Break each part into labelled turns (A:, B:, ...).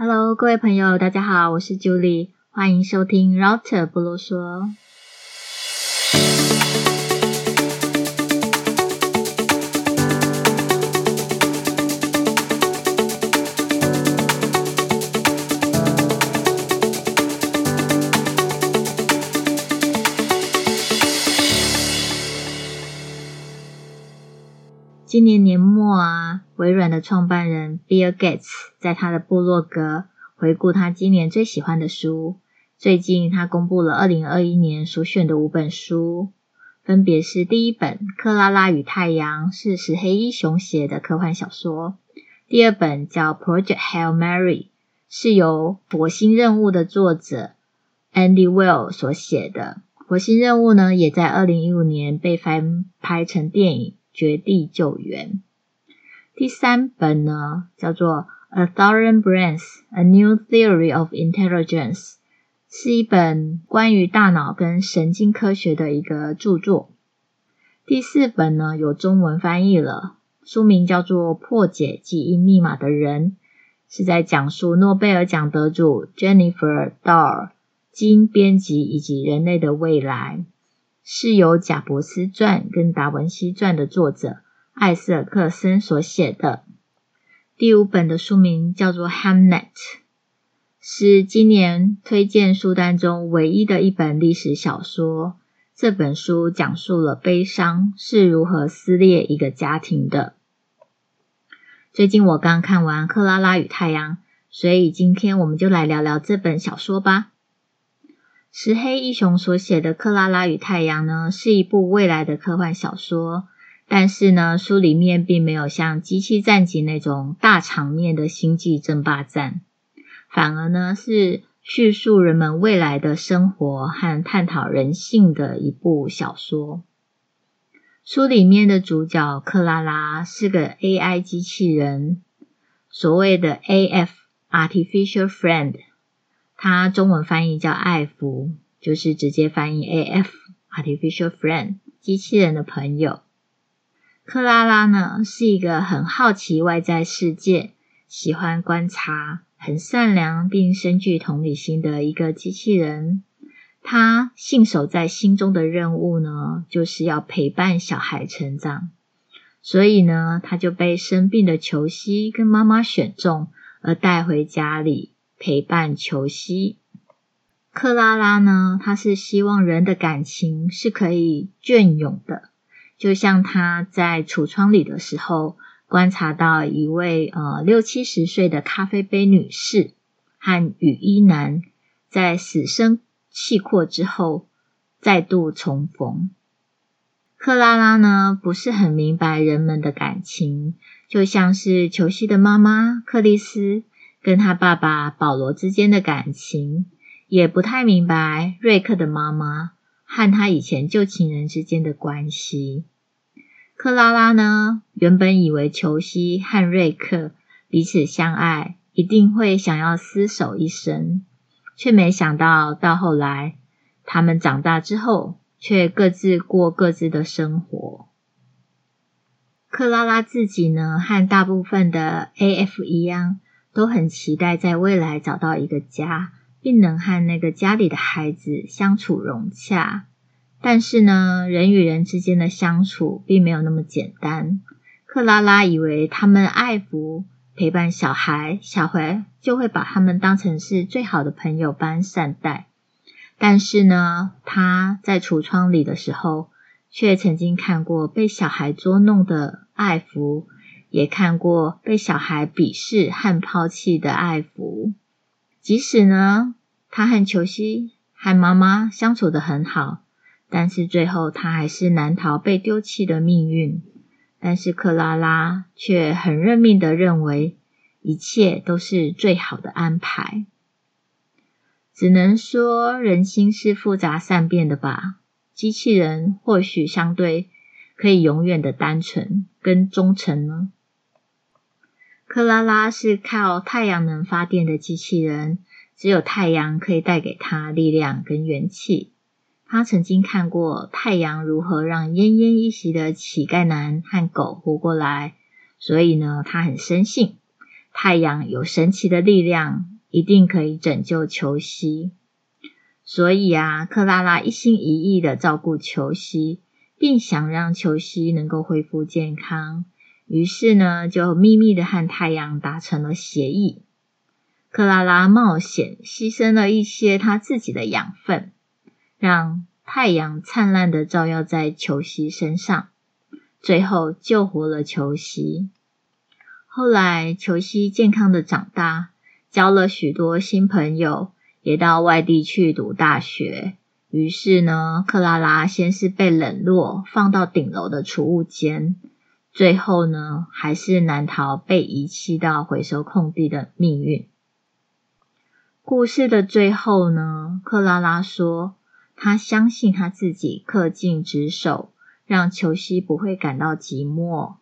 A: Hello，各位朋友，大家好，我是 Julie，欢迎收听 Router 不啰嗦。今年年末啊，微软的创办人 Bill Gates 在他的部落格回顾他今年最喜欢的书。最近他公布了二零二一年所选的五本书，分别是第一本《克拉拉与太阳》，是石黑一雄写的科幻小说；第二本叫《Project Hail Mary》，是由《火星任务》的作者 Andy Weil 所写的。《火星任务》呢，也在二零一五年被翻拍成电影。绝地救援。第三本呢，叫做《A Thousand Brains: A New Theory of Intelligence》，是一本关于大脑跟神经科学的一个著作。第四本呢，有中文翻译了，书名叫做《破解基因密码的人》，是在讲述诺贝尔奖得主 Jennifer Doudna 基因编辑以及人类的未来。是由贾伯斯传跟达文西传的作者艾斯尔克森所写的。第五本的书名叫做《Hamnet》，是今年推荐书单中唯一的一本历史小说。这本书讲述了悲伤是如何撕裂一个家庭的。最近我刚看完《克拉拉与太阳》，所以今天我们就来聊聊这本小说吧。石黑一雄所写的《克拉拉与太阳》呢，是一部未来的科幻小说，但是呢，书里面并没有像《机器战警》那种大场面的星际争霸战，反而呢是叙述人们未来的生活和探讨人性的一部小说。书里面的主角克拉拉是个 AI 机器人，所谓的 AF（Artificial Friend）。它中文翻译叫艾福，就是直接翻译 AF（Artificial Friend），机器人的朋友。克拉拉呢，是一个很好奇外在世界、喜欢观察、很善良并深具同理心的一个机器人。他信守在心中的任务呢，就是要陪伴小孩成长。所以呢，他就被生病的裘西跟妈妈选中，而带回家里。陪伴裘西。克拉拉呢，她是希望人的感情是可以隽永的，就像她在橱窗里的时候，观察到一位呃六七十岁的咖啡杯女士和雨衣男在死生契阔之后再度重逢。克拉拉呢，不是很明白人们的感情，就像是裘西的妈妈克里斯。跟他爸爸保罗之间的感情，也不太明白瑞克的妈妈和他以前旧情人之间的关系。克拉拉呢，原本以为裘西和瑞克彼此相爱，一定会想要厮守一生，却没想到到后来，他们长大之后，却各自过各自的生活。克拉拉自己呢，和大部分的 AF 一样。都很期待在未来找到一个家，并能和那个家里的孩子相处融洽。但是呢，人与人之间的相处并没有那么简单。克拉拉以为他们爱抚、陪伴小孩，小孩就会把他们当成是最好的朋友般善待。但是呢，他在橱窗里的时候，却曾经看过被小孩捉弄的爱抚。也看过被小孩鄙视和抛弃的艾芙，即使呢，他和裘西和妈妈相处得很好，但是最后他还是难逃被丢弃的命运。但是克拉拉却很认命地认为，一切都是最好的安排。只能说人心是复杂善变的吧。机器人或许相对可以永远的单纯跟忠诚呢。克拉拉是靠太阳能发电的机器人，只有太阳可以带给他力量跟元气。他曾经看过太阳如何让奄奄一息的乞丐男和狗活过来，所以呢，他很深信太阳有神奇的力量，一定可以拯救裘西。所以啊，克拉拉一心一意的照顾裘西，并想让裘西能够恢复健康。于是呢，就秘密的和太阳达成了协议。克拉拉冒险牺牲了一些她自己的养分，让太阳灿烂的照耀在球西身上，最后救活了球西。后来，球西健康的长大，交了许多新朋友。也到外地去读大学，于是呢，克拉拉先是被冷落，放到顶楼的储物间，最后呢，还是难逃被遗弃到回收空地的命运。故事的最后呢，克拉拉说，她相信她自己恪尽职守，让裘西不会感到寂寞。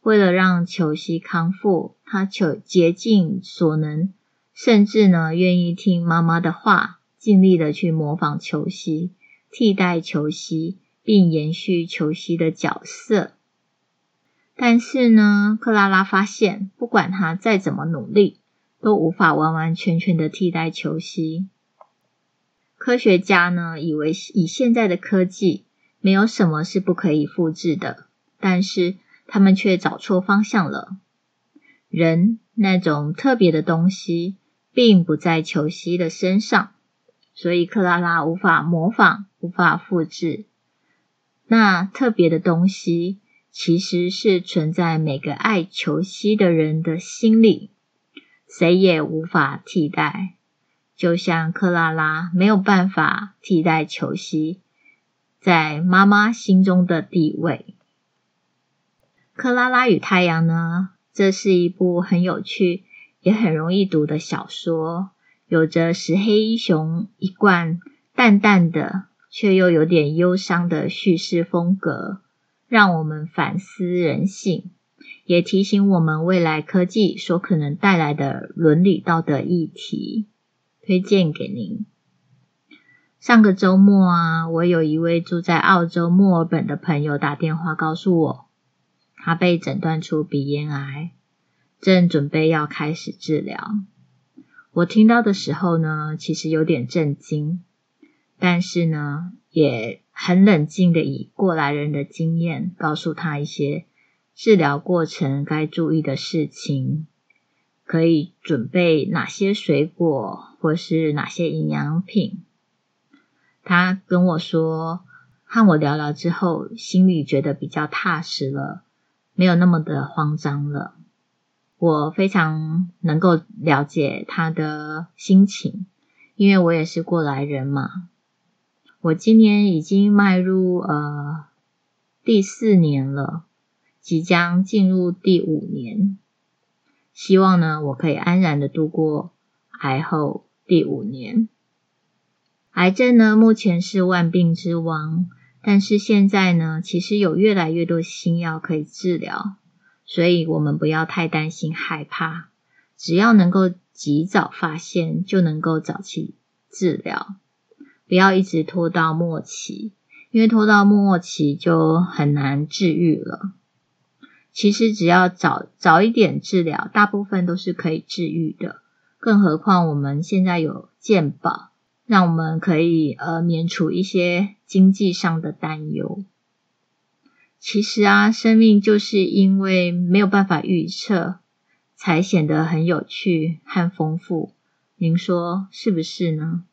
A: 为了让裘西康复，她求竭尽所能。甚至呢，愿意听妈妈的话，尽力的去模仿裘西，替代裘西，并延续裘西的角色。但是呢，克拉拉发现，不管她再怎么努力，都无法完完全全的替代裘西。科学家呢，以为以现在的科技，没有什么是不可以复制的，但是他们却找错方向了。人那种特别的东西。并不在裘西的身上，所以克拉拉无法模仿，无法复制。那特别的东西，其实是存在每个爱球西的人的心里，谁也无法替代。就像克拉拉没有办法替代球西在妈妈心中的地位。克拉拉与太阳呢？这是一部很有趣。也很容易读的小说，有着石黑一雄一贯淡淡的却又有点忧伤的叙事风格，让我们反思人性，也提醒我们未来科技所可能带来的伦理道德议题。推荐给您。上个周末啊，我有一位住在澳洲墨尔本的朋友打电话告诉我，他被诊断出鼻咽癌。正准备要开始治疗，我听到的时候呢，其实有点震惊，但是呢，也很冷静的以过来人的经验，告诉他一些治疗过程该注意的事情，可以准备哪些水果或是哪些营养品。他跟我说，和我聊聊之后，心里觉得比较踏实了，没有那么的慌张了。我非常能够了解他的心情，因为我也是过来人嘛。我今年已经迈入呃第四年了，即将进入第五年。希望呢，我可以安然的度过癌后第五年。癌症呢，目前是万病之王，但是现在呢，其实有越来越多新药可以治疗。所以我们不要太担心害怕，只要能够及早发现，就能够早期治疗，不要一直拖到末期，因为拖到末期就很难治愈了。其实只要早早一点治疗，大部分都是可以治愈的。更何况我们现在有健保，让我们可以呃免除一些经济上的担忧。其实啊，生命就是因为没有办法预测，才显得很有趣和丰富。您说是不是呢？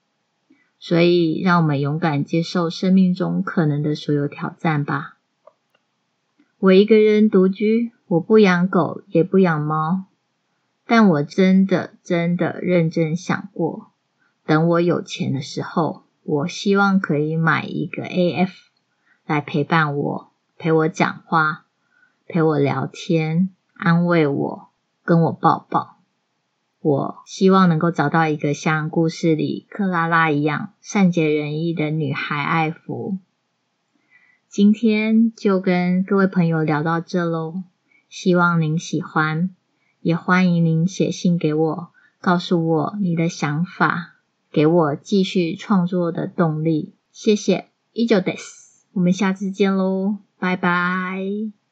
A: 所以，让我们勇敢接受生命中可能的所有挑战吧。我一个人独居，我不养狗，也不养猫，但我真的真的认真想过，等我有钱的时候，我希望可以买一个 AF 来陪伴我。陪我讲话，陪我聊天，安慰我，跟我抱抱。我希望能够找到一个像故事里克拉拉一样善解人意的女孩艾芙。今天就跟各位朋友聊到这喽，希望您喜欢，也欢迎您写信给我，告诉我你的想法，给我继续创作的动力。谢谢，以上です。我们下次见喽。拜拜。